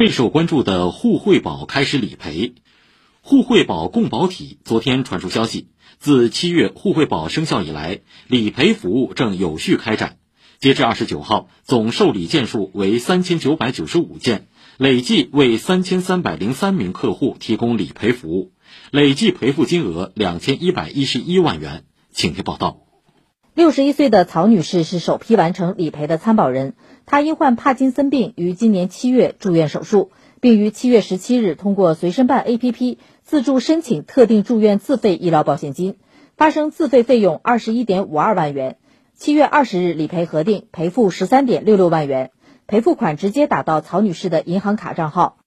备受关注的沪惠保开始理赔。沪惠保共保体昨天传出消息，自七月沪惠保生效以来，理赔服务正有序开展。截至二十九号，总受理件数为三千九百九十五件，累计为三千三百零三名客户提供理赔服务，累计赔付金额两千一百一十一万元。请听报道。六十一岁的曹女士是首批完成理赔的参保人。她因患帕金森病，于今年七月住院手术，并于七月十七日通过随身办 APP 自助申请特定住院自费医疗保险金，发生自费费用二十一点五二万元。七月二十日理赔核定，赔付十三点六六万元，赔付款直接打到曹女士的银行卡账号。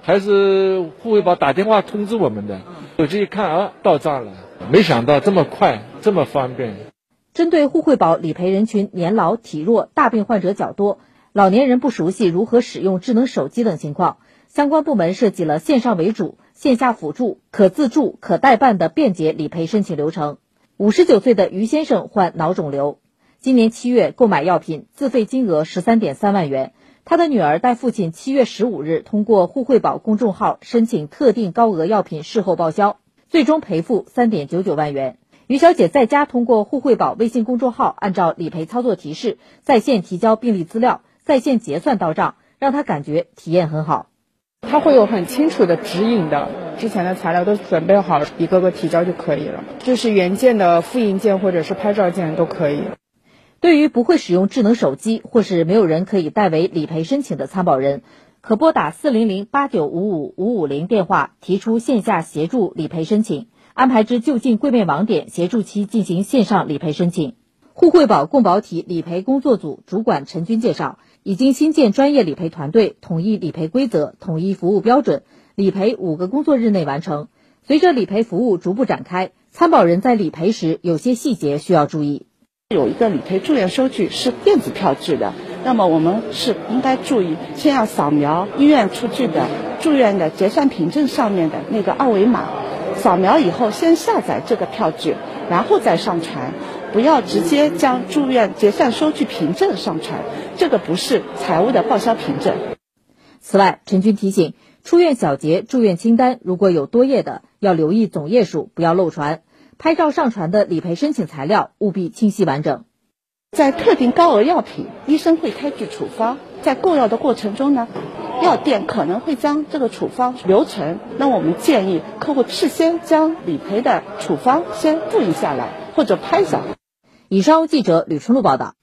还是护卫保打电话通知我们的，手机一看啊，到账了，没想到这么快，这么方便。针对互惠保理赔人群年老体弱、大病患者较多，老年人不熟悉如何使用智能手机等情况，相关部门设计了线上为主、线下辅助、可自助、可代办的便捷理赔申请流程。五十九岁的于先生患脑肿瘤，今年七月购买药品，自费金额十三点三万元。他的女儿带父亲七月十五日通过互惠保公众号申请特定高额药品事后报销，最终赔付三点九九万元。于小姐在家通过互惠保微信公众号，按照理赔操作提示，在线提交病历资料，在线结算到账，让她感觉体验很好。他会有很清楚的指引的，之前的材料都准备好，一个个提交就可以了，就是原件的复印件或者是拍照件都可以。对于不会使用智能手机或是没有人可以代为理赔申请的参保人，可拨打四零零八九五五五五零电话提出线下协助理赔申请。安排至就近柜面网点协助其进行线上理赔申请。沪惠保共保体理赔工作组主管陈军介绍，已经新建专业理赔团队，统一理赔规则、统一服务标准，理赔五个工作日内完成。随着理赔服务逐步展开，参保人在理赔时有些细节需要注意。有一个理赔住院收据是电子票据的，那么我们是应该注意，先要扫描医院出具的住院的结算凭证上面的那个二维码。扫描以后，先下载这个票据，然后再上传，不要直接将住院结算收据凭证上传，这个不是财务的报销凭证。此外，陈军提醒，出院小结、住院清单如果有多页的，要留意总页数，不要漏传。拍照上传的理赔申请材料务必清晰完整。在特定高额药品，医生会开具处方，在购药的过程中呢。药店可能会将这个处方留存，那我们建议客户事先将理赔的处方先复印下来或者拍下。以上记者吕春露报道。